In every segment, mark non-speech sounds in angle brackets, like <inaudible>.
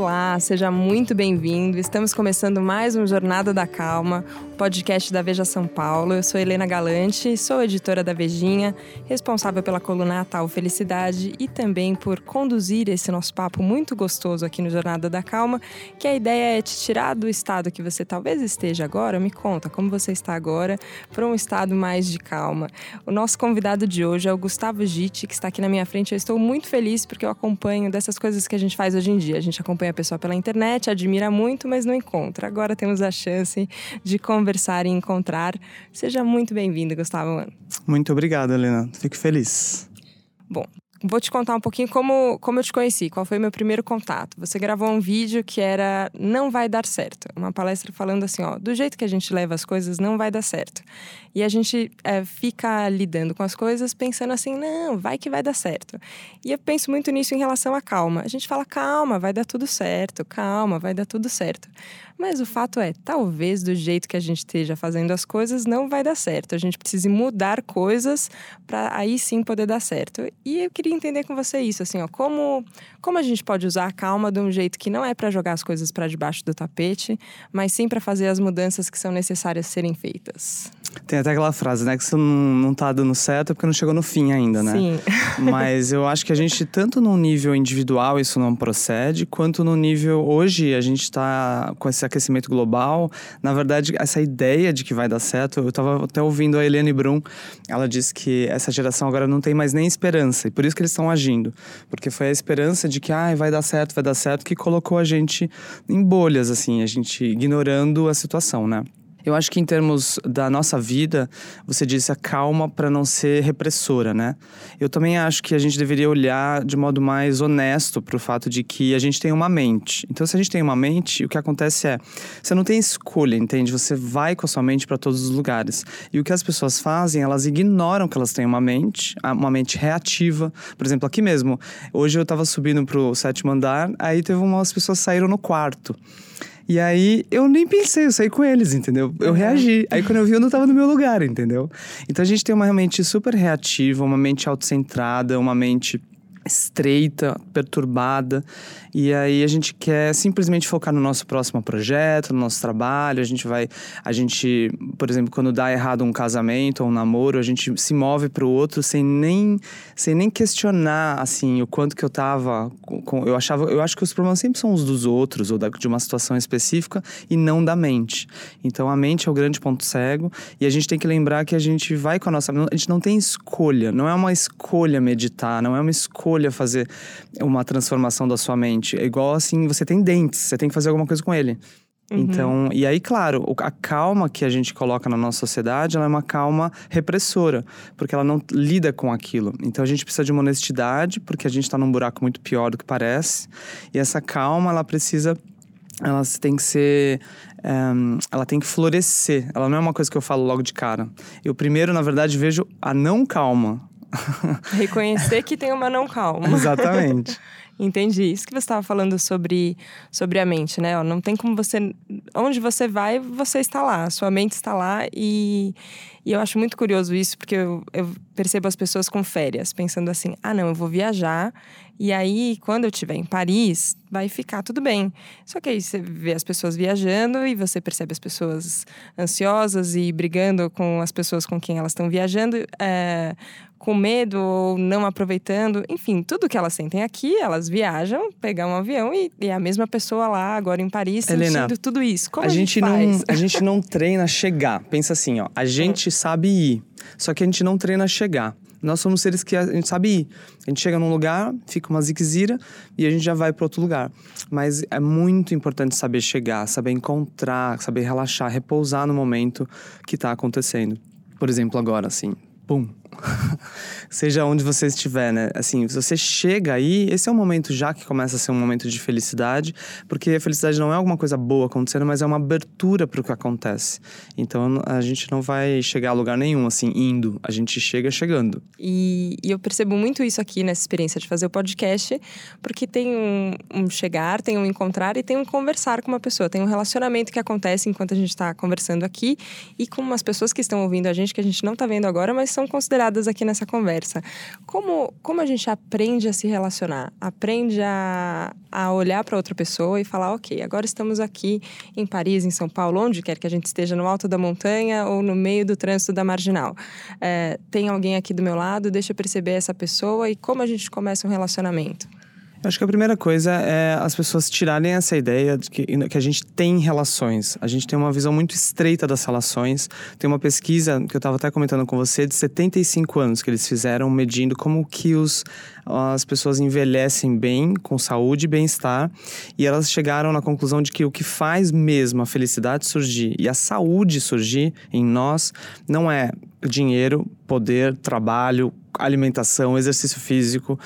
Olá, seja muito bem-vindo. Estamos começando mais um Jornada da Calma, podcast da Veja São Paulo. Eu sou Helena Galante, sou editora da Vejinha, responsável pela coluna Tal Felicidade e também por conduzir esse nosso papo muito gostoso aqui no Jornada da Calma, que a ideia é te tirar do estado que você talvez esteja agora, me conta como você está agora, para um estado mais de calma. O nosso convidado de hoje é o Gustavo Gitti, que está aqui na minha frente. Eu estou muito feliz porque eu acompanho dessas coisas que a gente faz hoje em dia. A gente acompanha a pessoa pela internet, admira muito, mas não encontra. Agora temos a chance de conversar e encontrar. Seja muito bem-vindo, Gustavo. Muito obrigado, Helena. Fico feliz. Bom, Vou te contar um pouquinho como, como eu te conheci, qual foi o meu primeiro contato. Você gravou um vídeo que era Não Vai Dar Certo. Uma palestra falando assim, ó, do jeito que a gente leva as coisas, não vai dar certo. E a gente é, fica lidando com as coisas pensando assim, não, vai que vai dar certo. E eu penso muito nisso em relação à calma. A gente fala, calma, vai dar tudo certo, calma, vai dar tudo certo. Mas o fato é, talvez do jeito que a gente esteja fazendo as coisas não vai dar certo. A gente precisa mudar coisas para aí sim poder dar certo. E eu queria entender com você isso, assim, ó, como como a gente pode usar a calma de um jeito que não é para jogar as coisas para debaixo do tapete, mas sim para fazer as mudanças que são necessárias serem feitas. Tem até aquela frase, né? Que se não, não tá dando certo é porque não chegou no fim ainda, né? Sim. <laughs> Mas eu acho que a gente, tanto no nível individual, isso não procede, quanto no nível. Hoje, a gente está com esse aquecimento global. Na verdade, essa ideia de que vai dar certo, eu estava até ouvindo a Helene Brum, ela disse que essa geração agora não tem mais nem esperança. E por isso que eles estão agindo. Porque foi a esperança de que ah, vai dar certo, vai dar certo, que colocou a gente em bolhas, assim, a gente ignorando a situação, né? Eu acho que em termos da nossa vida, você disse a calma para não ser repressora, né? Eu também acho que a gente deveria olhar de modo mais honesto para o fato de que a gente tem uma mente. Então, se a gente tem uma mente, o que acontece é, você não tem escolha, entende? Você vai com a sua mente para todos os lugares. E o que as pessoas fazem, elas ignoram que elas têm uma mente, uma mente reativa. Por exemplo, aqui mesmo, hoje eu estava subindo para o sétimo andar, aí teve umas pessoas saíram no quarto. E aí eu nem pensei, eu saí com eles, entendeu? Eu reagi. Aí quando eu vi, eu não tava no meu lugar, entendeu? Então a gente tem uma mente super reativa, uma mente autocentrada, uma mente estreita, perturbada, e aí a gente quer simplesmente focar no nosso próximo projeto, no nosso trabalho, a gente vai, a gente, por exemplo, quando dá errado um casamento ou um namoro, a gente se move para o outro sem nem, sem nem questionar, assim, o quanto que eu tava, com, eu achava, eu acho que os problemas sempre são os dos outros ou da, de uma situação específica e não da mente. Então a mente é o grande ponto cego e a gente tem que lembrar que a gente vai com a nossa, a gente não tem escolha, não é uma escolha meditar, não é uma escolha escolha fazer uma transformação da sua mente. É igual assim, você tem dentes, você tem que fazer alguma coisa com ele. Uhum. Então, e aí, claro, a calma que a gente coloca na nossa sociedade, ela é uma calma repressora, porque ela não lida com aquilo. Então, a gente precisa de uma honestidade, porque a gente está num buraco muito pior do que parece. E essa calma, ela precisa ela tem que ser. Um, ela tem que florescer. Ela não é uma coisa que eu falo logo de cara. Eu primeiro, na verdade, vejo a não calma. <laughs> Reconhecer que tem uma não calma. <laughs> Exatamente. <laughs> Entendi. Isso que você estava falando sobre, sobre a mente, né? Não tem como você. Onde você vai, você está lá. Sua mente está lá. E, e eu acho muito curioso isso, porque eu, eu percebo as pessoas com férias, pensando assim: ah, não, eu vou viajar. E aí, quando eu estiver em Paris, vai ficar tudo bem. Só que aí você vê as pessoas viajando e você percebe as pessoas ansiosas e brigando com as pessoas com quem elas estão viajando. É, com medo ou não aproveitando, enfim, tudo que elas sentem aqui, elas viajam, pegar um avião e, e a mesma pessoa lá agora em Paris Helena, sentindo tudo isso. Como a, a gente, gente não a gente não treina chegar. Pensa assim, ó, a gente sabe ir, só que a gente não treina chegar. Nós somos seres que a gente sabe ir. A gente chega num lugar, fica uma ziquezira e a gente já vai para outro lugar. Mas é muito importante saber chegar, saber encontrar, saber relaxar, repousar no momento que está acontecendo. Por exemplo, agora, assim, pum, <laughs> seja onde você estiver, né? Assim, você chega aí, esse é um momento já que começa a ser um momento de felicidade, porque a felicidade não é alguma coisa boa acontecendo, mas é uma abertura para o que acontece. Então a gente não vai chegar a lugar nenhum assim indo, a gente chega chegando. E, e eu percebo muito isso aqui nessa experiência de fazer o podcast, porque tem um, um chegar, tem um encontrar e tem um conversar com uma pessoa, tem um relacionamento que acontece enquanto a gente está conversando aqui e com umas pessoas que estão ouvindo a gente que a gente não está vendo agora, mas são são consideradas aqui nessa conversa. Como, como a gente aprende a se relacionar? Aprende a, a olhar para outra pessoa e falar: ok, agora estamos aqui em Paris, em São Paulo, onde quer que a gente esteja, no alto da montanha ou no meio do trânsito da marginal. É, tem alguém aqui do meu lado, deixa eu perceber essa pessoa e como a gente começa um relacionamento. Eu acho que a primeira coisa é as pessoas tirarem essa ideia de que, que a gente tem relações. A gente tem uma visão muito estreita das relações. Tem uma pesquisa que eu estava até comentando com você de 75 anos que eles fizeram medindo como que os, as pessoas envelhecem bem, com saúde e bem-estar. E elas chegaram na conclusão de que o que faz mesmo a felicidade surgir e a saúde surgir em nós não é dinheiro, poder, trabalho, alimentação, exercício físico,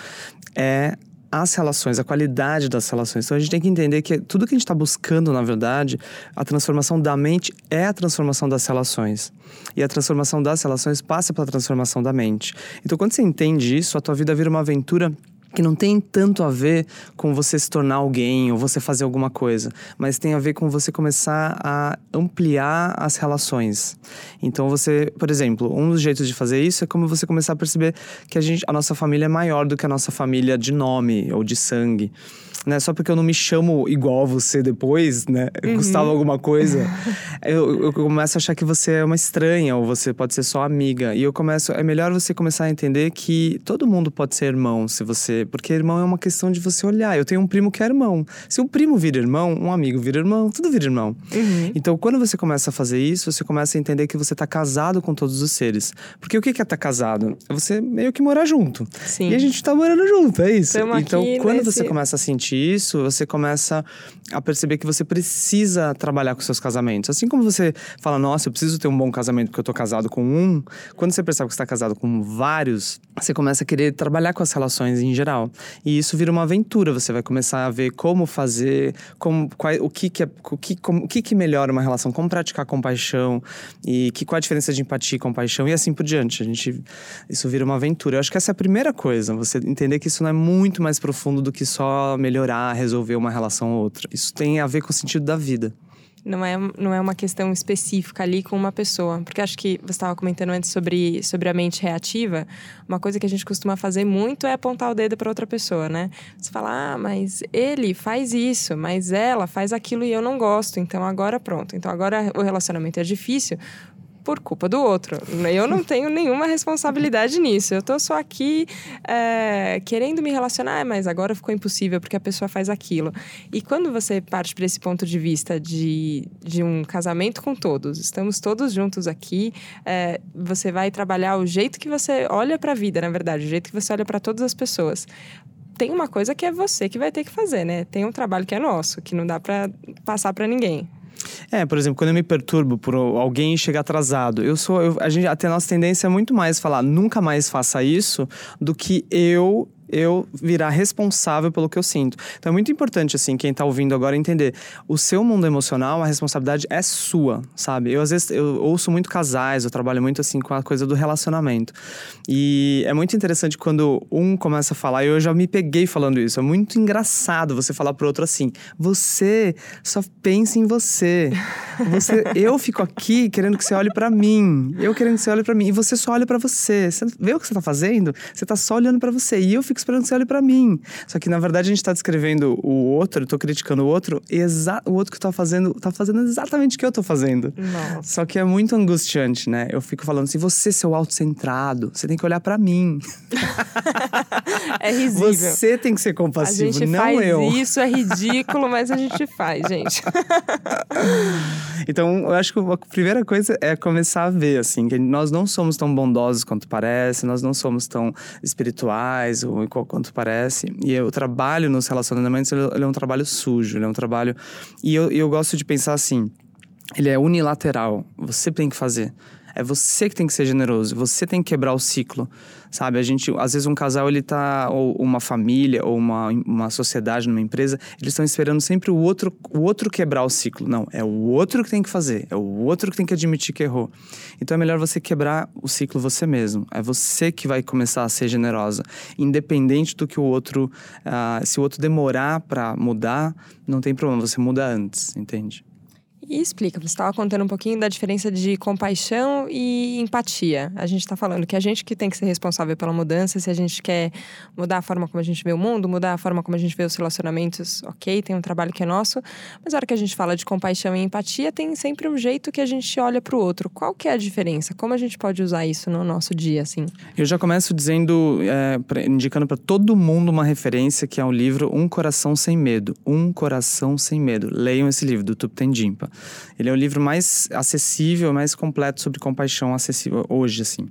é as relações, a qualidade das relações. Então a gente tem que entender que tudo que a gente está buscando, na verdade, a transformação da mente é a transformação das relações. E a transformação das relações passa pela transformação da mente. Então quando você entende isso, a tua vida vira uma aventura que não tem tanto a ver com você se tornar alguém ou você fazer alguma coisa, mas tem a ver com você começar a ampliar as relações. Então você, por exemplo, um dos jeitos de fazer isso é como você começar a perceber que a gente, a nossa família é maior do que a nossa família de nome ou de sangue né? Só porque eu não me chamo igual a você depois, né? Uhum. Gustavo alguma coisa. eu, eu começo a achar que você é uma estranha ou você pode ser só amiga. E eu começo. É melhor você começar a entender que todo mundo pode ser irmão, se você. Porque irmão é uma questão de você olhar. Eu tenho um primo que é irmão. Se um primo vira irmão, um amigo vira irmão, tudo vira irmão. Uhum. Então, quando você começa a fazer isso, você começa a entender que você está casado com todos os seres. Porque o que é estar tá casado? É você meio que morar junto. Sim. E a gente está morando junto, é isso. Tamo então, quando nesse... você começa a sentir isso, você começa a perceber que você precisa trabalhar com seus casamentos. Assim como você fala, nossa, eu preciso ter um bom casamento porque eu tô casado com um, quando você percebe que está casado com vários, você começa a querer trabalhar com as relações em geral. E isso vira uma aventura, você vai começar a ver como fazer, como, qual, o, que, que, é, o, que, como, o que, que melhora uma relação, como praticar compaixão e que, qual a diferença de empatia e compaixão e assim por diante. A gente, isso vira uma aventura. Eu acho que essa é a primeira coisa, você entender que isso não é muito mais profundo do que só melhorar, resolver uma relação ou outra. Isso tem a ver com o sentido da vida. Não é, não é uma questão específica ali com uma pessoa. Porque acho que você estava comentando antes sobre, sobre a mente reativa. Uma coisa que a gente costuma fazer muito é apontar o dedo para outra pessoa, né? Você fala, ah, mas ele faz isso, mas ela faz aquilo e eu não gosto. Então agora pronto. Então agora o relacionamento é difícil por culpa do outro. Eu não tenho nenhuma responsabilidade nisso. Eu tô só aqui é, querendo me relacionar, mas agora ficou impossível porque a pessoa faz aquilo. E quando você parte para esse ponto de vista de, de um casamento com todos, estamos todos juntos aqui, é, você vai trabalhar o jeito que você olha para a vida, na verdade, o jeito que você olha para todas as pessoas tem uma coisa que é você que vai ter que fazer, né? Tem um trabalho que é nosso, que não dá para passar para ninguém. É, por exemplo, quando eu me perturbo por alguém chegar atrasado, eu sou. Eu, a gente até a nossa tendência é muito mais falar nunca mais faça isso do que eu eu virar responsável pelo que eu sinto. Então é muito importante, assim, quem tá ouvindo agora entender. O seu mundo emocional, a responsabilidade é sua, sabe? Eu, às vezes, eu ouço muito casais, eu trabalho muito, assim, com a coisa do relacionamento. E é muito interessante quando um começa a falar, e eu já me peguei falando isso. É muito engraçado você falar pro outro assim: você só pensa em você. você eu fico aqui querendo que você olhe para mim. Eu querendo que você olhe para mim. E você só olha para você. Você vê o que você tá fazendo? Você tá só olhando para você. E eu fico fico esperando que você olhe pra mim. Só que, na verdade, a gente tá descrevendo o outro, eu tô criticando o outro, e o outro que tá fazendo, tá fazendo exatamente o que eu tô fazendo. Nossa. Só que é muito angustiante, né? Eu fico falando assim, você, seu autocentrado, você tem que olhar para mim. <laughs> é risível. Você tem que ser compassivo, a gente não faz eu. Isso é ridículo, mas a gente faz, gente. <laughs> então, eu acho que a primeira coisa é começar a ver, assim, que nós não somos tão bondosos quanto parece, nós não somos tão espirituais ou quanto parece. E o trabalho nos relacionamentos, ele é um trabalho sujo, ele é um trabalho... E eu, eu gosto de pensar assim, ele é unilateral, você tem que fazer. É você que tem que ser generoso, você tem que quebrar o ciclo, sabe? A gente, às vezes um casal ele tá ou uma família ou uma, uma sociedade numa empresa, eles estão esperando sempre o outro o outro quebrar o ciclo. Não, é o outro que tem que fazer, é o outro que tem que admitir que errou. Então é melhor você quebrar o ciclo você mesmo. É você que vai começar a ser generosa, independente do que o outro, uh, se o outro demorar para mudar, não tem problema, você muda antes, entende? E explica, você estava contando um pouquinho da diferença de compaixão e empatia. A gente está falando que a gente que tem que ser responsável pela mudança, se a gente quer mudar a forma como a gente vê o mundo, mudar a forma como a gente vê os relacionamentos, ok, tem um trabalho que é nosso. Mas a hora que a gente fala de compaixão e empatia, tem sempre um jeito que a gente olha para o outro. Qual que é a diferença? Como a gente pode usar isso no nosso dia, assim? Eu já começo dizendo, é, pra, indicando para todo mundo uma referência que é o livro Um Coração Sem Medo. Um Coração Sem Medo. Leiam esse livro, do Tuptendimpa. Ele é o livro mais acessível, mais completo sobre compaixão acessível hoje, assim,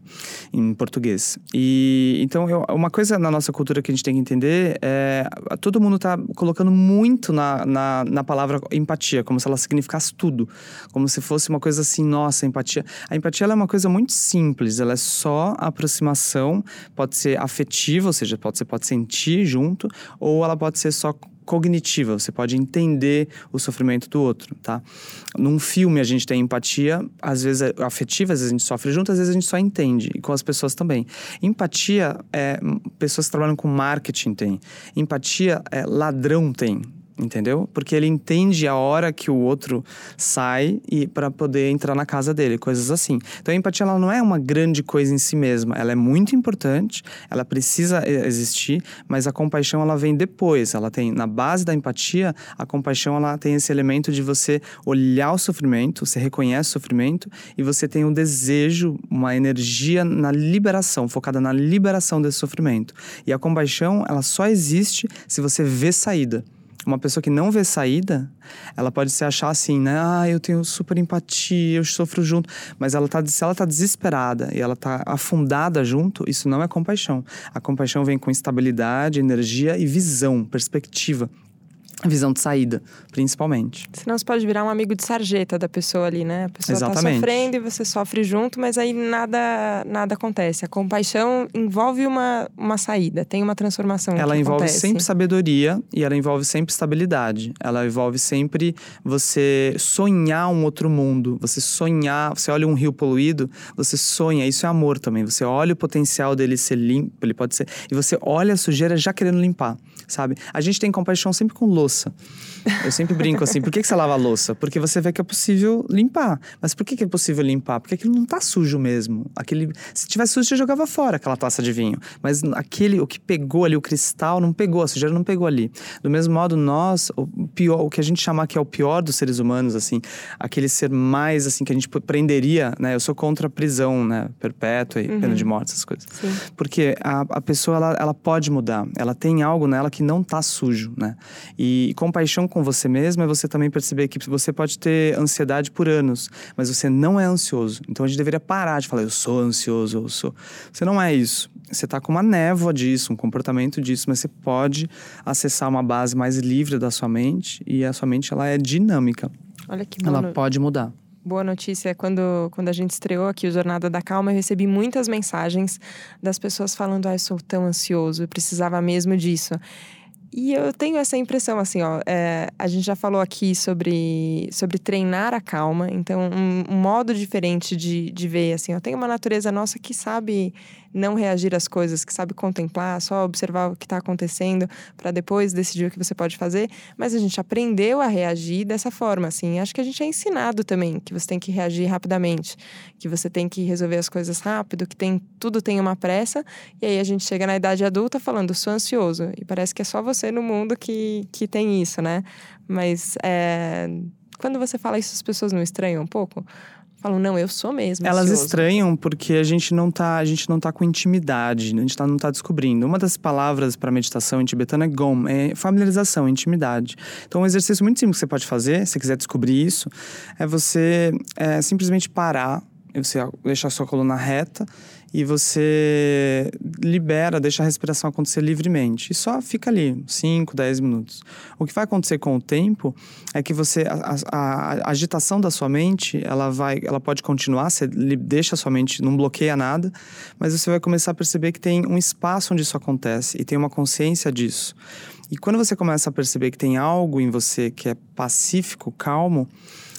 em português. E então, eu, uma coisa na nossa cultura que a gente tem que entender é todo mundo está colocando muito na, na, na, palavra empatia, como se ela significasse tudo, como se fosse uma coisa assim, nossa, empatia. A empatia é uma coisa muito simples, ela é só aproximação, pode ser afetiva, ou seja, pode, pode sentir junto, ou ela pode ser só cognitiva, você pode entender o sofrimento do outro, tá? Num filme a gente tem empatia, às vezes é afetiva, às vezes a gente sofre junto, às vezes a gente só entende, e com as pessoas também. Empatia é pessoas que trabalham com marketing tem. Empatia é ladrão tem entendeu? Porque ele entende a hora que o outro sai e para poder entrar na casa dele, coisas assim. Então a empatia ela não é uma grande coisa em si mesma, ela é muito importante, ela precisa existir, mas a compaixão ela vem depois. Ela tem na base da empatia, a compaixão ela tem esse elemento de você olhar o sofrimento, você reconhece o sofrimento e você tem um desejo, uma energia na liberação, focada na liberação desse sofrimento. E a compaixão, ela só existe se você vê saída uma pessoa que não vê saída, ela pode se achar assim, né? Ah, eu tenho super empatia, eu sofro junto. Mas ela tá, se ela tá desesperada e ela tá afundada junto, isso não é compaixão. A compaixão vem com estabilidade, energia e visão, perspectiva visão de saída, principalmente. Senão você pode virar um amigo de sarjeta da pessoa ali, né? A pessoa tá Exatamente. tá sofrendo e você sofre junto, mas aí nada nada acontece. A compaixão envolve uma, uma saída, tem uma transformação. Ela envolve acontece. sempre sabedoria e ela envolve sempre estabilidade. Ela envolve sempre você sonhar um outro mundo, você sonhar, você olha um rio poluído, você sonha, isso é amor também. Você olha o potencial dele ser limpo, ele pode ser, e você olha a sujeira já querendo limpar, sabe? A gente tem compaixão sempre com louça. Eu sempre brinco assim, por que, que você lava a louça? Porque você vê que é possível limpar. Mas por que, que é possível limpar? Porque aquilo não tá sujo mesmo. Aquele, se tivesse sujo, você jogava fora aquela taça de vinho. Mas aquele, o que pegou ali, o cristal, não pegou, a sujeira não pegou ali. Do mesmo modo, nós, o pior, o que a gente chama que é o pior dos seres humanos, assim, aquele ser mais, assim, que a gente prenderia, né? Eu sou contra a prisão, né? Perpétua e uhum. pena de morte, essas coisas. Sim. Porque a, a pessoa, ela, ela pode mudar. Ela tem algo nela que não tá sujo, né? E compaixão com você mesmo é você também perceber que você pode ter ansiedade por anos, mas você não é ansioso. Então a gente deveria parar de falar, eu sou ansioso, eu sou. Você não é isso. Você está com uma névoa disso, um comportamento disso, mas você pode acessar uma base mais livre da sua mente e a sua mente ela é dinâmica. Olha que Ela pode mudar. Boa notícia é quando, quando a gente estreou aqui o Jornada da Calma, eu recebi muitas mensagens das pessoas falando: ah, eu sou tão ansioso, eu precisava mesmo disso. E eu tenho essa impressão, assim, ó. É, a gente já falou aqui sobre, sobre treinar a calma. Então, um, um modo diferente de, de ver, assim, ó. Tem uma natureza nossa que sabe não reagir às coisas, que sabe contemplar, só observar o que está acontecendo para depois decidir o que você pode fazer. Mas a gente aprendeu a reagir dessa forma, assim. Acho que a gente é ensinado também que você tem que reagir rapidamente, que você tem que resolver as coisas rápido, que tem tudo tem uma pressa. E aí a gente chega na idade adulta falando, sou ansioso. E parece que é só você no mundo que, que tem isso, né? Mas é, quando você fala isso, as pessoas não estranham um pouco? falam, não, eu sou mesmo. Elas ansioso. estranham porque a gente não tá, a gente não tá com intimidade, a gente tá, não tá descobrindo. Uma das palavras para meditação em tibetano é gom, é familiarização, intimidade. Então, um exercício muito simples que você pode fazer, se você quiser descobrir isso, é você é, simplesmente parar, você deixar a sua coluna reta e você libera, deixa a respiração acontecer livremente. E só fica ali, 5, 10 minutos. O que vai acontecer com o tempo é que você a, a, a, agitação da sua mente, ela vai, ela pode continuar, você deixa a sua mente, não bloqueia nada, mas você vai começar a perceber que tem um espaço onde isso acontece e tem uma consciência disso. E quando você começa a perceber que tem algo em você que é pacífico, calmo,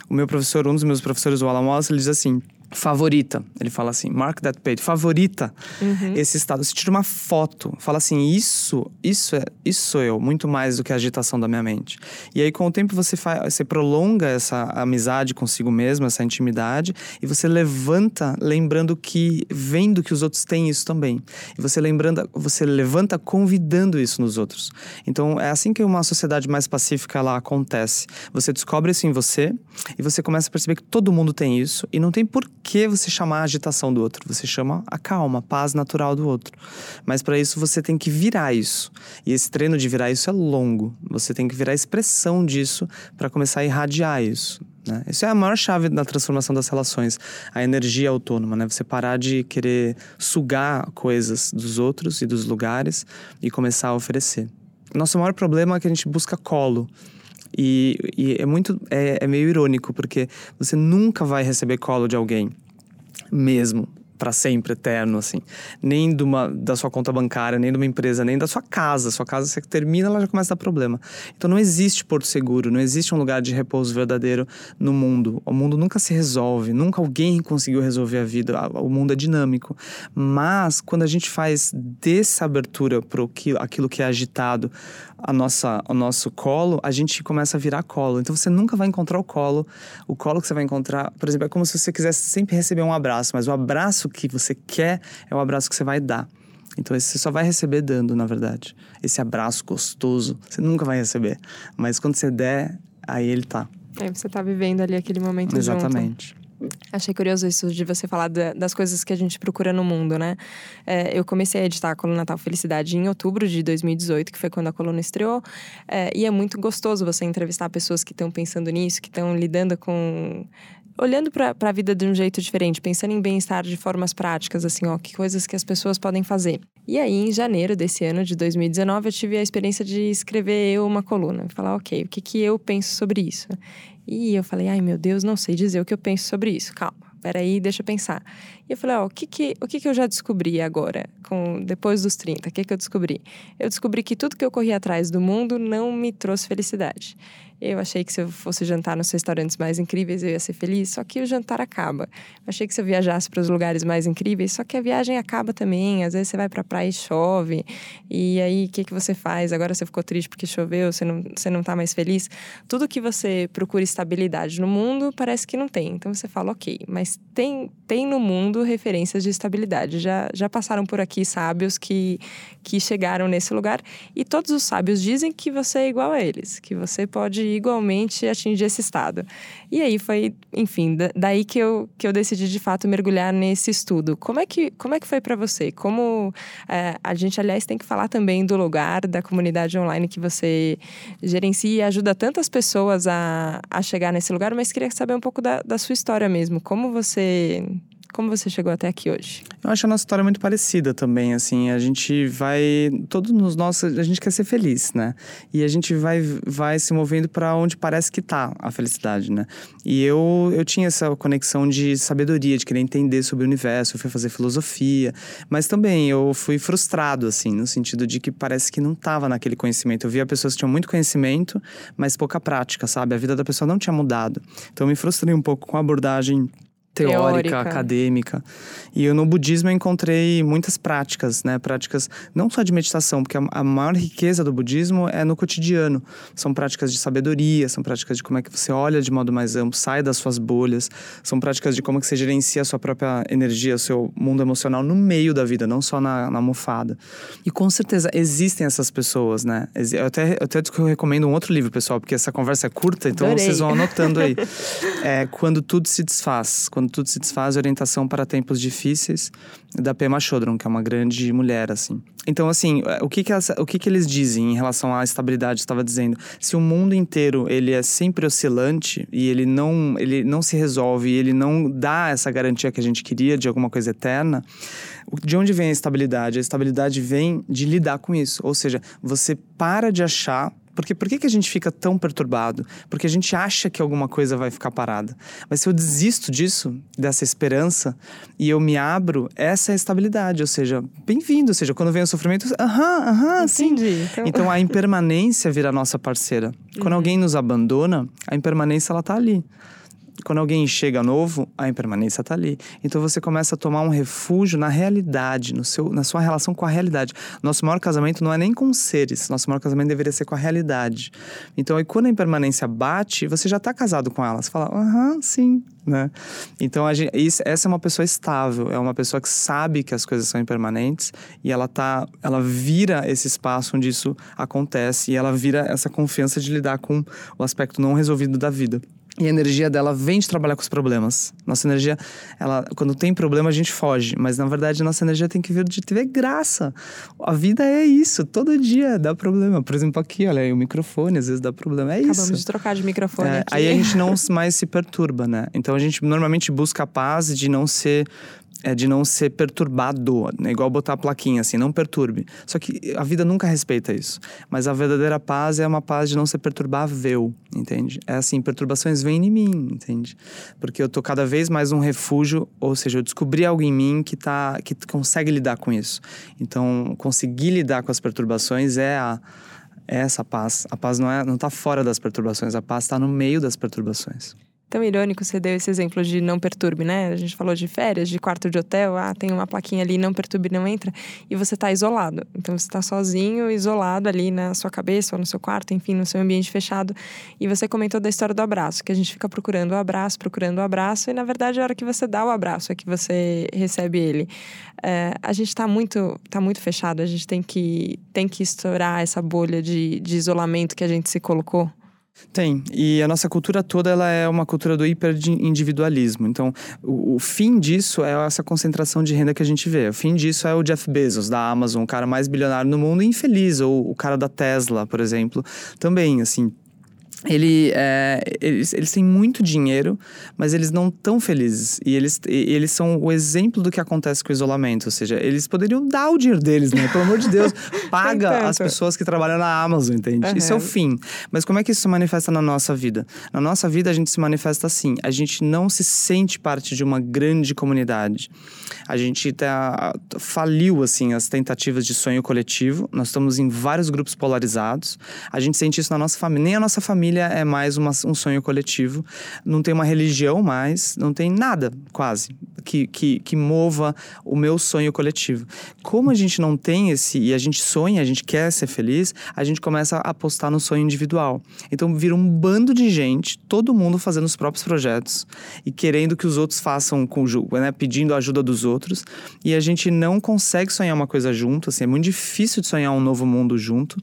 o meu professor, um dos meus professores, o Alan Wallace, ele diz assim: favorita. Ele fala assim, mark that page, favorita uhum. esse estado. Você tira uma foto, fala assim, isso, isso é, isso sou eu, muito mais do que a agitação da minha mente. E aí com o tempo você faz, você prolonga essa amizade consigo mesmo, essa intimidade, e você levanta lembrando que vendo que os outros têm isso também. E você lembrando, você levanta convidando isso nos outros. Então é assim que uma sociedade mais pacífica ela acontece. Você descobre isso em você e você começa a perceber que todo mundo tem isso e não tem que você chamar a agitação do outro? Você chama a calma, a paz natural do outro. Mas para isso você tem que virar isso. E esse treino de virar isso é longo. Você tem que virar a expressão disso para começar a irradiar isso. Né? Isso é a maior chave da transformação das relações, a energia autônoma, né? Você parar de querer sugar coisas dos outros e dos lugares e começar a oferecer. Nosso maior problema é que a gente busca colo. E, e é muito. É, é meio irônico, porque você nunca vai receber colo de alguém mesmo para sempre, eterno, assim. Nem de uma, da sua conta bancária, nem de uma empresa, nem da sua casa. Sua casa, você termina, ela já começa a dar problema. Então não existe porto seguro, não existe um lugar de repouso verdadeiro no mundo. O mundo nunca se resolve, nunca alguém conseguiu resolver a vida. O mundo é dinâmico. Mas quando a gente faz dessa abertura para aquilo que é agitado, a nossa, o nosso colo, a gente começa a virar colo. Então você nunca vai encontrar o colo. O colo que você vai encontrar, por exemplo, é como se você quisesse sempre receber um abraço, mas o abraço que você quer é o abraço que você vai dar. Então você só vai receber dando, na verdade. Esse abraço gostoso, você nunca vai receber. Mas quando você der, aí ele tá. É, você tá vivendo ali aquele momento Exatamente. Junto. Achei curioso isso de você falar da, das coisas que a gente procura no mundo, né? É, eu comecei a editar a coluna Natal Felicidade em outubro de 2018, que foi quando a coluna estreou. É, e é muito gostoso você entrevistar pessoas que estão pensando nisso, que estão lidando com olhando para a vida de um jeito diferente, pensando em bem-estar de formas práticas, assim, ó, que coisas que as pessoas podem fazer. E aí, em janeiro desse ano, de 2019, eu tive a experiência de escrever eu uma coluna, falar, ok, o que, que eu penso sobre isso? E eu falei, ai meu Deus, não sei dizer o que eu penso sobre isso, calma, peraí, deixa eu pensar. E eu falei, ó, o que que, o que que eu já descobri agora, com, depois dos 30, o que que eu descobri? Eu descobri que tudo que eu corri atrás do mundo não me trouxe felicidade. Eu achei que se eu fosse jantar nos restaurantes mais incríveis eu ia ser feliz, só que o jantar acaba. Eu achei que se eu viajasse para os lugares mais incríveis, só que a viagem acaba também. Às vezes você vai para a praia e chove, e aí o que, que você faz? Agora você ficou triste porque choveu, você não, você não tá mais feliz. Tudo que você procura estabilidade no mundo parece que não tem. Então você fala, ok, mas tem, tem no mundo referências de estabilidade. Já, já passaram por aqui sábios que, que chegaram nesse lugar, e todos os sábios dizem que você é igual a eles, que você pode igualmente atingir esse estado. E aí foi, enfim, daí que eu, que eu decidi de fato mergulhar nesse estudo. Como é que, como é que foi para você? Como é, a gente, aliás, tem que falar também do lugar da comunidade online que você gerencia e ajuda tantas pessoas a, a chegar nesse lugar, mas queria saber um pouco da, da sua história mesmo. Como você como você chegou até aqui hoje? Eu acho a nossa história muito parecida também, assim. A gente vai. Todos nos nossos. A gente quer ser feliz, né? E a gente vai, vai se movendo para onde parece que tá a felicidade, né? E eu, eu tinha essa conexão de sabedoria, de querer entender sobre o universo. Eu fui fazer filosofia. Mas também eu fui frustrado, assim, no sentido de que parece que não tava naquele conhecimento. Eu via pessoas que tinham muito conhecimento, mas pouca prática, sabe? A vida da pessoa não tinha mudado. Então eu me frustrei um pouco com a abordagem teórica, teórica, acadêmica. E eu no budismo eu encontrei muitas práticas, né? Práticas não só de meditação, porque a, a, maior riqueza do budismo é no cotidiano. São práticas de sabedoria, são práticas de como é que você olha de modo mais amplo, sai das suas bolhas, são práticas de como que você gerencia a sua própria energia, o seu mundo emocional no meio da vida, não só na, na almofada. E com certeza existem essas pessoas, né? Eu até, eu até eu recomendo um outro livro, pessoal, porque essa conversa é curta, então Adorei. vocês vão anotando aí. <laughs> é Quando Tudo Se Desfaz. Quando quando tudo se desfaz, orientação para tempos difíceis, da Pema Chodron, que é uma grande mulher, assim. Então, assim, o que que, essa, o que que eles dizem em relação à estabilidade? Estava dizendo, se o mundo inteiro ele é sempre oscilante e ele não, ele não se resolve, ele não dá essa garantia que a gente queria de alguma coisa eterna, de onde vem a estabilidade? A estabilidade vem de lidar com isso. Ou seja, você para de achar porque por que, que a gente fica tão perturbado? Porque a gente acha que alguma coisa vai ficar parada. Mas se eu desisto disso, dessa esperança, e eu me abro, essa é a estabilidade. Ou seja, bem-vindo. Ou seja, quando vem o sofrimento, aham, aham, sim. Então... então a impermanência vira nossa parceira. Quando uhum. alguém nos abandona, a impermanência ela tá ali Quando alguém chega novo, a impermanência está ali. Então você começa a tomar um refúgio na realidade, no seu, na sua relação com a realidade. Nosso maior casamento não é nem com seres, nosso maior casamento deveria ser com a realidade. Então, aí quando a impermanência bate, você já está casado com ela. Você fala, aham, sim, né? Então, gente, isso, essa é uma pessoa estável, é uma pessoa que sabe que as coisas são impermanentes e ela tá, ela vira esse espaço onde isso acontece e ela vira essa confiança de lidar com o aspecto não resolvido da vida. E a energia dela vem de trabalhar com os problemas. Nossa energia, ela, quando tem problema, a gente foge. Mas na verdade, nossa energia tem que vir de ter graça. A vida é isso. Todo dia dá problema. Por exemplo, aqui, olha aí, o microfone às vezes dá problema. É Acabamos isso. Acabamos de trocar de microfone é, aqui. Aí a gente não mais se perturba, né? Então a gente normalmente busca a paz de não ser é de não ser perturbado, né? igual botar a plaquinha assim, não perturbe. Só que a vida nunca respeita isso. Mas a verdadeira paz é uma paz de não ser perturbável, entende? É assim, perturbações vêm em mim, entende? Porque eu tô cada vez mais um refúgio, ou seja, eu descobri algo em mim que tá que consegue lidar com isso. Então, conseguir lidar com as perturbações é a é essa paz. A paz não é não tá fora das perturbações, a paz está no meio das perturbações tão irônico você deu esse exemplo de não perturbe, né? A gente falou de férias, de quarto de hotel, ah, tem uma plaquinha ali, não perturbe, não entra, e você está isolado. Então você está sozinho, isolado ali na sua cabeça ou no seu quarto, enfim, no seu ambiente fechado. E você comentou da história do abraço, que a gente fica procurando o abraço, procurando o abraço, e na verdade a hora que você dá o abraço é que você recebe ele. É, a gente está muito, tá muito fechado, a gente tem que, tem que estourar essa bolha de, de isolamento que a gente se colocou. Tem. E a nossa cultura toda ela é uma cultura do hiperindividualismo. Então, o, o, fim disso é essa concentração de renda que a gente vê. O fim disso é o Jeff Bezos, da Amazon, o cara mais bilionário no mundo infeliz. Ou o cara da Tesla, por exemplo. Também, assim, ele, é, eles, eles têm muito dinheiro, mas eles não estão felizes. E eles, e, eles são o exemplo do que acontece com o isolamento. Ou seja, eles poderiam dar o dinheiro deles, né? Pelo amor de Deus, <laughs> paga as pessoas que trabalham na Amazon, entende? Uhum. Isso é o fim. Mas como é que isso se manifesta na nossa vida? Na nossa vida, a gente se manifesta assim. A gente não se sente parte de uma grande comunidade. A gente tá, faliu, assim, as tentativas de sonho coletivo. Nós estamos em vários grupos polarizados. A gente sente isso na nossa família. Nem a nossa família família é mais uma, um sonho coletivo. Não tem uma religião mais, não tem nada, quase, que, que, que mova o meu sonho coletivo. Como a gente não tem esse, e a gente sonha, a gente quer ser feliz, a gente começa a apostar no sonho individual. Então vira um bando de gente, todo mundo fazendo os próprios projetos e querendo que os outros façam com né, pedindo a ajuda dos outros. E a gente não consegue sonhar uma coisa junto, assim, é muito difícil de sonhar um novo mundo junto.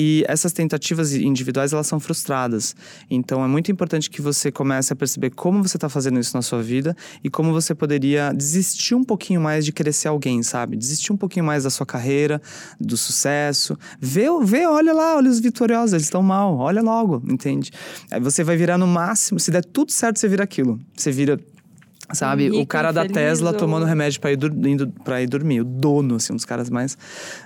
E essas tentativas individuais, elas são frustradas. Então, é muito importante que você comece a perceber como você está fazendo isso na sua vida e como você poderia desistir um pouquinho mais de querer ser alguém, sabe? Desistir um pouquinho mais da sua carreira, do sucesso. Vê, vê olha lá, olha os vitoriosos, eles estão mal. Olha logo, entende? Aí você vai virar no máximo, se der tudo certo, você vira aquilo. Você vira Sabe? o cara da Tesla ou... tomando remédio para ir, indo, pra ir dormir. O dono, assim, um dos caras mais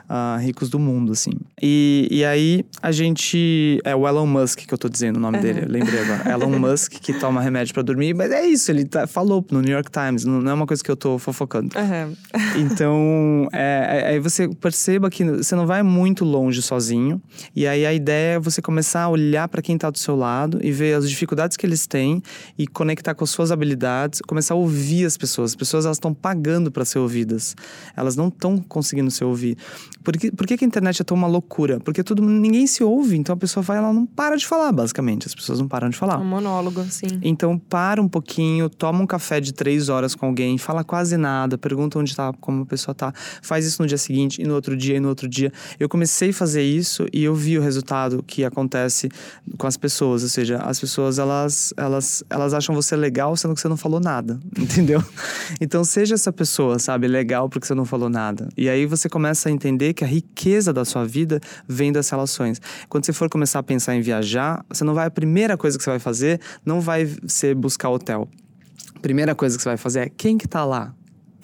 uh, ricos do mundo, assim. E, e aí, a gente... É o Elon Musk que eu tô dizendo o nome uhum. dele. lembrei agora. <laughs> Elon Musk, que toma remédio para dormir. Mas é isso, ele tá, falou no New York Times. Não, não, é uma coisa que eu tô fofocando. Uhum. <laughs> Então, é, é, aí você perceba que você não vai muito longe sozinho. E aí, a ideia é você começar a olhar para quem tá do seu lado e ver as dificuldades que eles têm e conectar com as suas habilidades. Começar começar a ouvir as pessoas. As pessoas elas estão pagando para ser ouvidas. Elas não estão conseguindo se ouvir. Por, que, por que, que a internet é tão uma loucura? Porque todo ninguém se ouve, então a pessoa vai, ela não para de falar, basicamente. As pessoas não param de falar. É um monólogo, sim. Então para um pouquinho, toma um café de três horas com alguém, fala quase nada, pergunta onde tá, como a pessoa tá. Faz isso no dia seguinte, e no outro dia, e no outro dia. Eu comecei a fazer isso e eu vi o resultado que acontece com as pessoas. Ou seja, as pessoas elas, elas, elas acham você legal, sendo que você não falou nada. <laughs> entendeu? Então seja essa pessoa, sabe, legal porque você não falou nada. E aí você começa a entender que a riqueza da sua vida vem das relações. Quando você for começar a pensar em viajar, você não vai a primeira coisa que você vai fazer não vai ser buscar hotel. A primeira coisa que você vai fazer é quem que tá lá?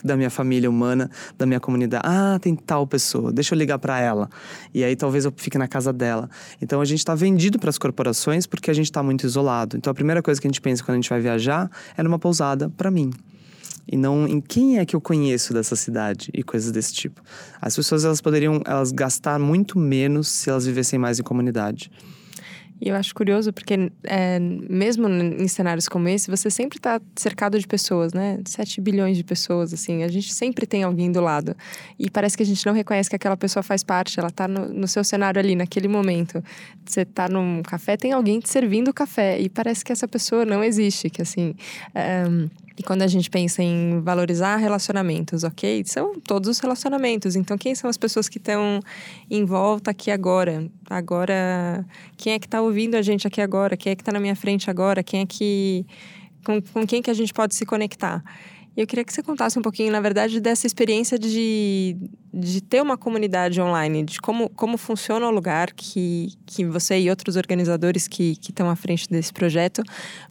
Da minha família humana, da minha comunidade. Ah, tem tal pessoa, deixa eu ligar para ela. E aí talvez eu fique na casa dela. Então a gente está vendido para as corporações porque a gente está muito isolado. Então a primeira coisa que a gente pensa quando a gente vai viajar é numa pousada para mim. E não em quem é que eu conheço dessa cidade e coisas desse tipo. As pessoas elas poderiam elas gastar muito menos se elas vivessem mais em comunidade. E eu acho curioso porque, é, mesmo em cenários como esse, você sempre está cercado de pessoas, né? 7 bilhões de pessoas, assim. A gente sempre tem alguém do lado. E parece que a gente não reconhece que aquela pessoa faz parte, ela está no, no, seu cenário ali, naquele momento. Você está num café, tem alguém te servindo o café. E parece que essa pessoa não existe, que assim. É, e quando a gente pensa em valorizar relacionamentos, ok? São todos os relacionamentos. Então, quem são as pessoas que estão em volta aqui agora? Agora, quem é que está ouvindo a gente aqui agora? Quem é que está na minha frente agora? Quem é que. Com, com quem que a gente pode se conectar? Eu queria que você contasse um pouquinho, na verdade, dessa experiência de, de ter uma comunidade online, de como, como funciona o lugar que, que você e outros organizadores que, que estão à frente desse projeto,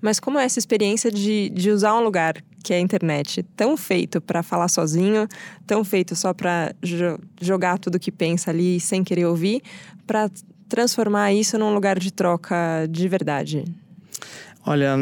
mas como é essa experiência de, de usar um lugar que é a internet, tão feito para falar sozinho, tão feito só para jo jogar tudo que pensa ali sem querer ouvir, para transformar isso num lugar de troca de verdade. Olha,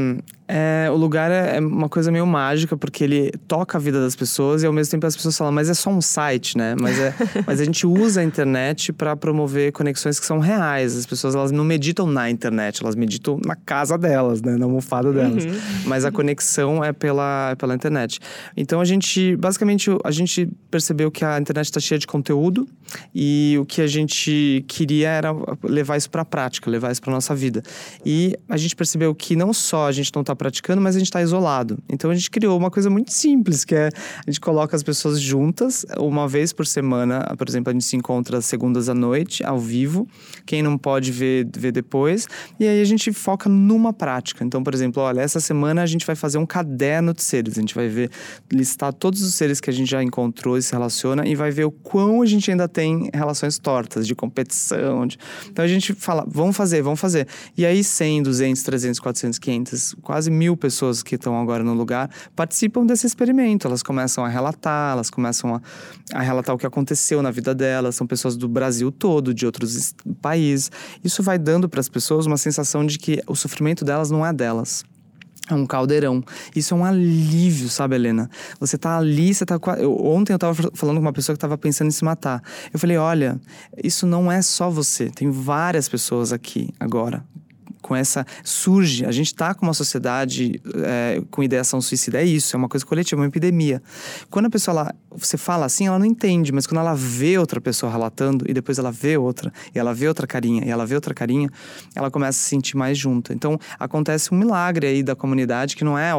é, o lugar é, é uma coisa meio mágica, porque ele toca a vida das pessoas e ao mesmo tempo as pessoas falam, mas é só um site, né? Mas, é, <laughs> mas a gente usa a internet para promover conexões que são reais. As pessoas elas não meditam na internet, elas meditam na casa delas, né? Na almofada delas. Uhum. Mas a conexão é pela, é pela internet. Então a gente, basicamente, a gente percebeu que a internet está cheia de conteúdo e o que a gente queria era levar isso para a prática, levar isso para nossa vida. E a gente percebeu que não só a gente não está Tá praticando, mas a gente está isolado. Então a gente criou uma coisa muito simples, que é a gente coloca as pessoas juntas uma vez por semana. Por exemplo, a gente se encontra segundas à noite, ao vivo. Quem não pode ver, ver depois. E aí a gente foca numa prática. Então, por exemplo, olha, essa semana a gente vai fazer um caderno de seres. A gente vai ver, listar todos os seres que a gente já encontrou e se relaciona e vai ver o quão a gente ainda tem relações tortas, de competição. De... Então a gente fala, vamos fazer, vamos fazer. E aí 100, 200, 300, 400, 500, quase quase mil pessoas que estão agora no lugar participam desse experimento. Elas começam a relatar, elas começam a, a relatar o que aconteceu na vida delas. São pessoas do Brasil todo, de outros países. Isso vai dando para as pessoas uma sensação de que o sofrimento delas não é delas. É um caldeirão. Isso é um alívio, sabe, Helena? Você tá ali, você tá. Eu, ontem eu tava falando com uma pessoa que tava pensando em se matar. Eu falei: olha, isso não é só você. Tem várias pessoas aqui agora com essa surge. A gente está com uma sociedade é, com ideação suicida. É isso, é uma coisa coletiva, uma epidemia. Quando a pessoa ela, você fala assim, ela não entende, mas quando ela vê outra pessoa relatando e depois ela vê outra, e ela vê outra carinha, e ela vê outra carinha, ela começa a se sentir mais junta. Então acontece um milagre aí da comunidade que não é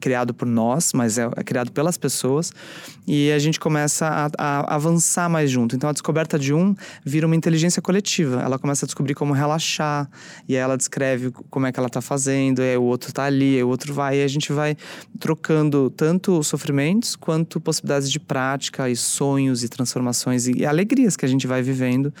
criado por nós, mas é, é criado pelas pessoas, e a gente começa a, a avançar mais junto. Então a descoberta de um vira uma inteligência coletiva. Ela começa a descobrir como relaxar, e aí ela descreve escreve como é que ela tá fazendo, aí o outro tá ali, aí o outro vai, e a gente vai trocando tanto sofrimentos quanto possibilidades de prática e sonhos e transformações e, e alegrias que a gente vai vivendo.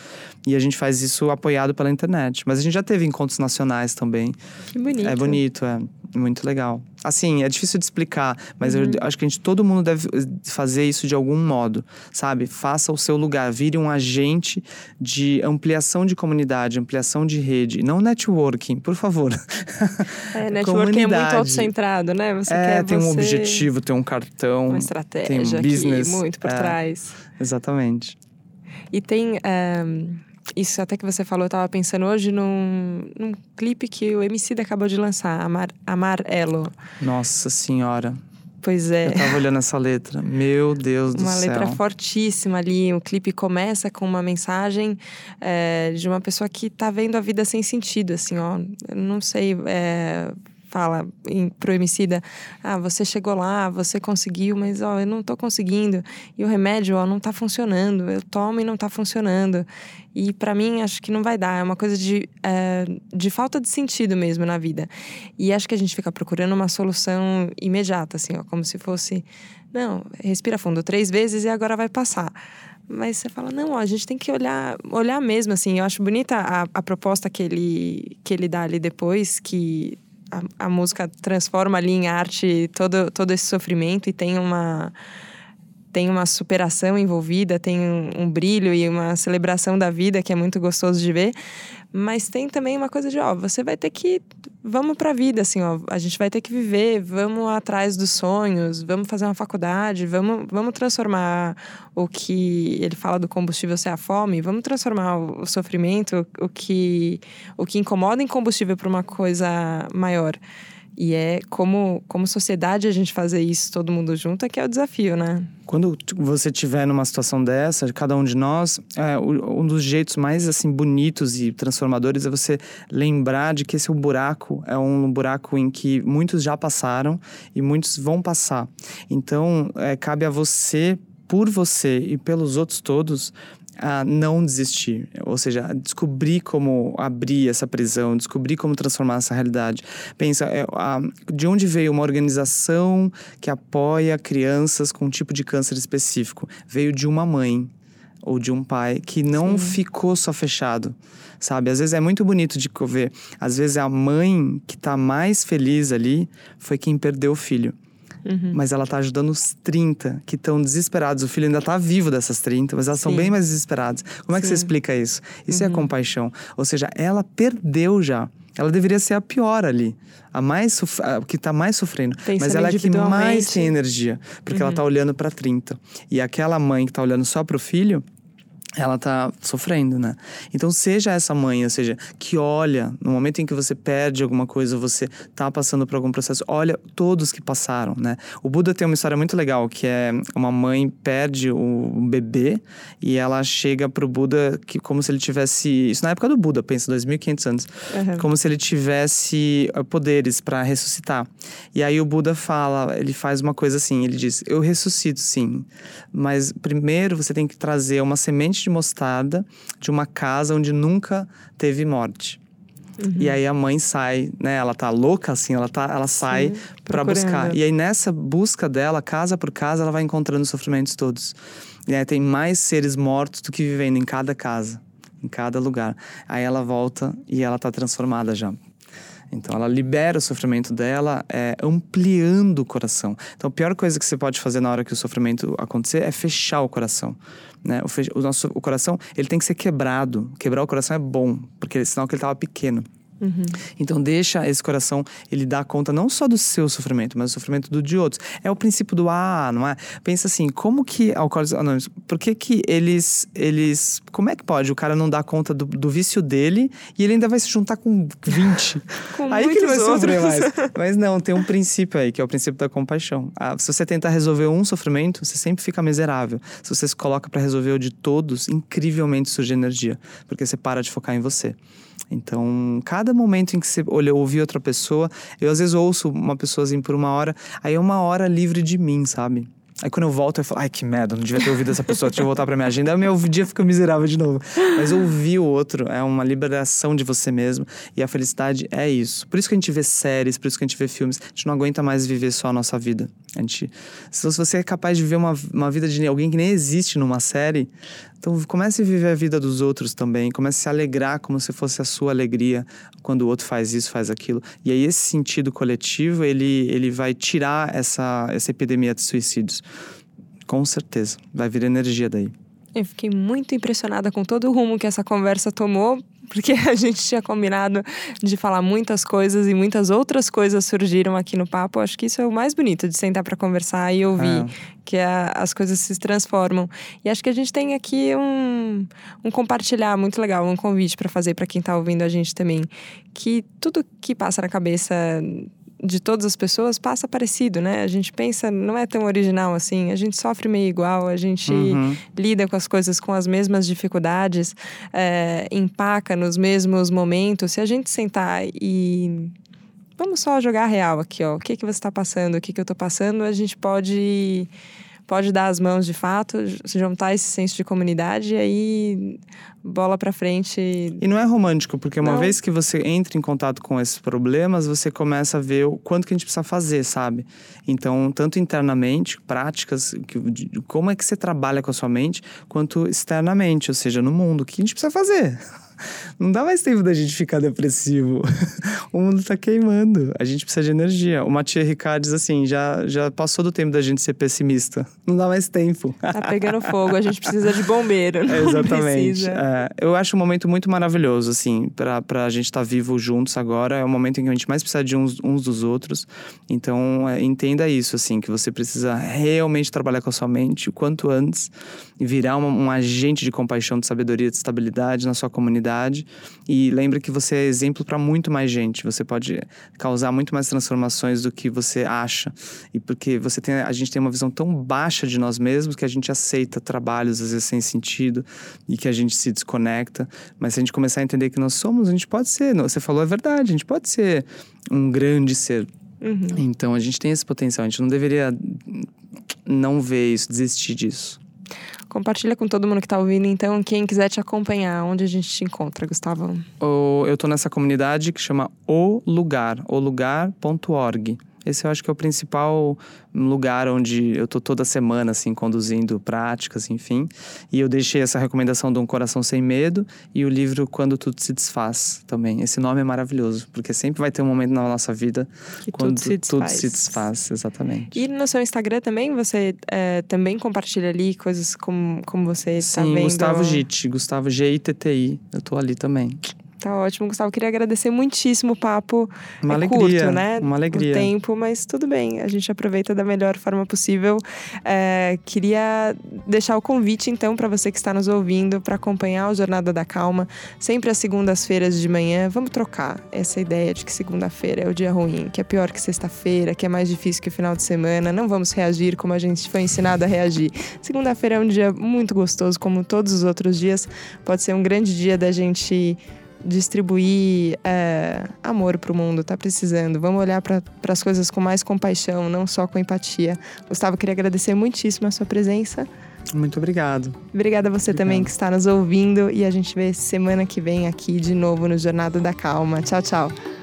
E a gente faz isso apoiado pela internet. Mas a gente já teve encontros nacionais também. Que bonito. É bonito, é. Muito legal. Assim, é difícil de explicar, mas uhum. eu acho que a gente, todo mundo deve fazer isso de algum modo, sabe? Faça o seu lugar, vire um agente de ampliação de comunidade, ampliação de rede, não networking, por favor. <laughs> É, <laughs> networking é muito autocentrado, né? Você é, quer tem você... um objetivo, tem um cartão, uma estratégia tem um business, muito por é, trás. Exatamente. E tem. Um isso até que você falou, eu tava pensando hoje num, num clipe que o MC acabou de lançar, Amar, Amarelo. Nossa senhora. Pois é. Eu tava olhando essa letra. Meu Deus do uma céu. Uma letra fortíssima ali. O clipe começa com uma mensagem é, de uma pessoa que tá vendo a vida sem sentido, assim, ó. Eu não sei. É, fala em, pro Emicida, ah, você chegou lá, você conseguiu, mas ó, eu não tô conseguindo. E o remédio, ó, não tá funcionando. Eu tomo e não tá funcionando. E para mim, acho que não vai dar. É uma coisa de, é, de falta de sentido mesmo na vida. E acho que a gente fica procurando uma solução imediata, assim, ó, como se fosse, não, respira fundo três vezes e agora vai passar. Mas você fala, não, ó, a gente tem que olhar, olhar mesmo, assim. Eu acho bonita a, a proposta que ele, que ele dá ali depois, que a, música transforma ali em arte todo, todo esse sofrimento e tem uma tem uma superação envolvida, tem um, um, brilho e uma celebração da vida que é muito gostoso de ver. Mas tem também uma coisa de, ó, você vai ter que. Vamos pra vida, assim, ó. A gente vai ter que viver, vamos atrás dos sonhos, vamos fazer uma faculdade, vamos, vamos transformar o que. Ele fala do combustível ser a fome, vamos transformar o, o sofrimento, o que, o que incomoda em combustível para uma coisa maior. E é como, como sociedade a gente fazer isso todo mundo junto é que é o desafio, né? Quando você tiver numa situação dessa, cada um de nós, é, um dos jeitos mais assim bonitos e transformadores é você lembrar de que esse é um buraco, é um buraco em que muitos já passaram e muitos vão passar. Então, é, cabe a você por você e pelos outros todos a não desistir, ou seja, descobrir como abrir essa prisão, descobrir como transformar essa realidade. Pensa, é, a, de onde veio uma organização que apoia crianças com um tipo de câncer específico? Veio de uma mãe ou de um pai que não Sim. ficou só fechado, sabe? Às vezes é muito bonito de ver. Às vezes a mãe que está mais feliz ali foi quem perdeu o filho. Uhum. Mas ela tá ajudando os 30 que estão desesperados. O filho ainda tá vivo dessas 30, mas elas são bem mais desesperadas. Como é que Sim. você explica isso? Isso uhum. é compaixão. Ou seja, ela perdeu já. Ela deveria ser a pior ali. A mais a que está mais sofrendo. Pensando mas ela é que mais tem energia. Porque uhum. ela tá olhando para 30. E aquela mãe que tá olhando só pro filho, ela tá sofrendo, né? Então seja essa mãe, ou seja, que olha no momento em que você perde alguma coisa, você tá passando por algum processo, olha todos que passaram, né? O Buda tem uma história muito legal que é uma mãe perde o bebê e ela chega pro Buda que como se ele tivesse, isso na época do Buda, pensa 2500 anos, uhum. como se ele tivesse eh, poderes para ressuscitar. E aí o Buda fala, ele faz uma coisa assim, ele diz: "Eu ressuscito sim, mas primeiro você tem que trazer uma semente de mostarda de uma casa onde nunca teve morte. Uhum. E aí a mãe sai, né? Ela tá louca assim, ela tá, ela sai para buscar. E aí nessa busca dela, casa por casa, ela vai encontrando os sofrimentos todos. E aí tem mais seres mortos do que vivendo em cada casa, em cada lugar. Aí ela volta e ela tá transformada já. Então ela libera o sofrimento dela, é, ampliando o coração. Então a pior coisa que você pode fazer na hora que o sofrimento acontecer é fechar o coração. Né? O, o, nosso o coração ele tem que ser quebrado. Quebrar o coração é bom, porque é sinal que ele estava pequeno. Uhum. Então deixa esse coração ele dar conta não só do seu sofrimento, mas do sofrimento do de outros. É o princípio do ah, não é? Pensa assim, como que alcoólicos anônimos, por que que eles eles, como é que pode o cara não dar conta do, do vício dele e ele ainda vai se juntar com 20? <laughs> com aí que ele vai sofrer mais. Mas não, tem um princípio aí, que é o princípio da compaixão. Ah, se você tentar resolver um sofrimento, você sempre fica miserável. Se você se coloca para resolver o de todos, incrivelmente surge energia, porque você para de focar em você. Então, cada momento em que você olha, ouvir outra pessoa, eu às vezes ouço uma pessoa assim por uma hora, aí é uma hora livre de mim, sabe? Aí quando eu volto, eu falo, ai que merda, não devia ter ouvido essa pessoa, deixa eu voltar pra minha agenda. Aí meu dia fica miserável de novo. Mas ouvir o outro é uma liberação de você mesmo. E a felicidade é isso. Por isso que a gente vê séries, por isso que a gente vê filmes. A gente não aguenta mais viver só a nossa vida. A gente, se você é capaz de viver uma, uma vida de alguém que nem existe numa série, então comece a viver a vida dos outros também, comece a se alegrar como se fosse a sua alegria quando o outro faz isso, faz aquilo. E aí esse sentido coletivo, ele, ele vai tirar essa, essa epidemia de suicídios. Com certeza, vai vir energia daí. Eu fiquei muito impressionada com todo o rumo que essa conversa tomou, porque <laughs> a gente tinha combinado de falar muitas coisas e muitas outras coisas surgiram aqui no papo. Acho que isso é o mais bonito de sentar para conversar e ouvir, é. que a, as coisas se transformam. E acho que a gente tem aqui um, um compartilhar muito legal, um convite para fazer para quem está ouvindo a gente também, que tudo que passa na cabeça de todas as pessoas passa parecido, né? A gente pensa, não é tão original assim, a gente sofre meio igual, a gente uhum. lida com as coisas com as mesmas dificuldades, é, empaca nos mesmos momentos. Se a gente sentar e. Vamos só jogar real aqui, ó. O que, que você está passando, o que, que eu estou passando, a gente pode pode dar as mãos de fato, juntar esse senso de comunidade e aí bola para frente. E não é romântico, porque uma não. vez que você entra em contato com esses problemas, você começa a ver o quanto que a gente precisa fazer, sabe? Então, tanto internamente, práticas, como é que você trabalha com a sua mente, quanto externamente, ou seja, no mundo, o que a gente precisa fazer. <laughs> Não dá mais tempo da gente ficar depressivo. <laughs> o mundo tá queimando. A gente precisa de energia. O Mathieu Ricard diz assim: já, já passou do tempo da gente ser pessimista. Não dá mais tempo. Tá pegando fogo, a gente precisa de bombeiro. <laughs> É, exatamente. É, eu acho um momento muito maravilhoso, assim, pra, pra gente estar tá vivo juntos agora. É o momento em que a gente mais precisa de uns, uns dos outros. Então, é, entenda isso, assim, que você precisa realmente trabalhar com a sua mente o quanto antes e virar um, um agente de compaixão, de sabedoria, de estabilidade na sua comunidade. E lembre que você é exemplo para muito mais gente. Você pode causar muito mais transformações do que você acha. E porque você tem, a gente tem uma visão tão baixa de nós mesmos que a gente aceita trabalhos às vezes sem sentido e que a gente se desconecta. Mas se a gente começar a entender que nós somos, a gente pode ser. Você falou a verdade, a gente pode ser um grande ser. Uhum. Então a gente tem esse potencial, a gente não deveria não ver isso, desistir disso. Compartilha com todo mundo que está ouvindo, então, quem quiser te acompanhar, onde a gente te encontra, Gustavo? Eu estou nessa comunidade que chama O Lugar, olugar.org. Esse eu acho que é o principal lugar onde eu tô toda semana, assim, conduzindo práticas, enfim. E eu deixei essa recomendação de Um Coração Sem Medo e o livro Quando Tudo Se Desfaz também. Esse nome é maravilhoso, porque sempre vai ter um momento na nossa vida que quando tudo se, tudo se desfaz. Exatamente. E no seu Instagram também, você é, também compartilha ali coisas como, como você está vendo? Sim, Gustavo Gitti, Gustavo G-I-T-T-I. Eu tô ali também. Tá ótimo, Gustavo. Queria agradecer muitíssimo o papo. Uma é alegria, curto, né? Uma alegria. O tempo, mas tudo bem. A gente aproveita da melhor forma possível. É, queria deixar o convite, então, para você que está nos ouvindo, para acompanhar o Jornada da Calma, sempre às segundas-feiras de manhã. Vamos trocar essa ideia de que segunda-feira é o dia ruim, que é pior que sexta-feira, que é mais difícil que o final de semana. Não vamos reagir como a gente foi ensinado a reagir. Segunda-feira é um dia muito gostoso, como todos os outros dias. Pode ser um grande dia da gente distribuir é, amor para o mundo, tá precisando. Vamos olhar para as coisas com mais compaixão, não só com empatia. Gustavo, queria agradecer muitíssimo a sua presença. Muito obrigado. Obrigada a você obrigado. também que está nos ouvindo e a gente vê semana que vem aqui de novo no Jornada da Calma. Tchau, tchau.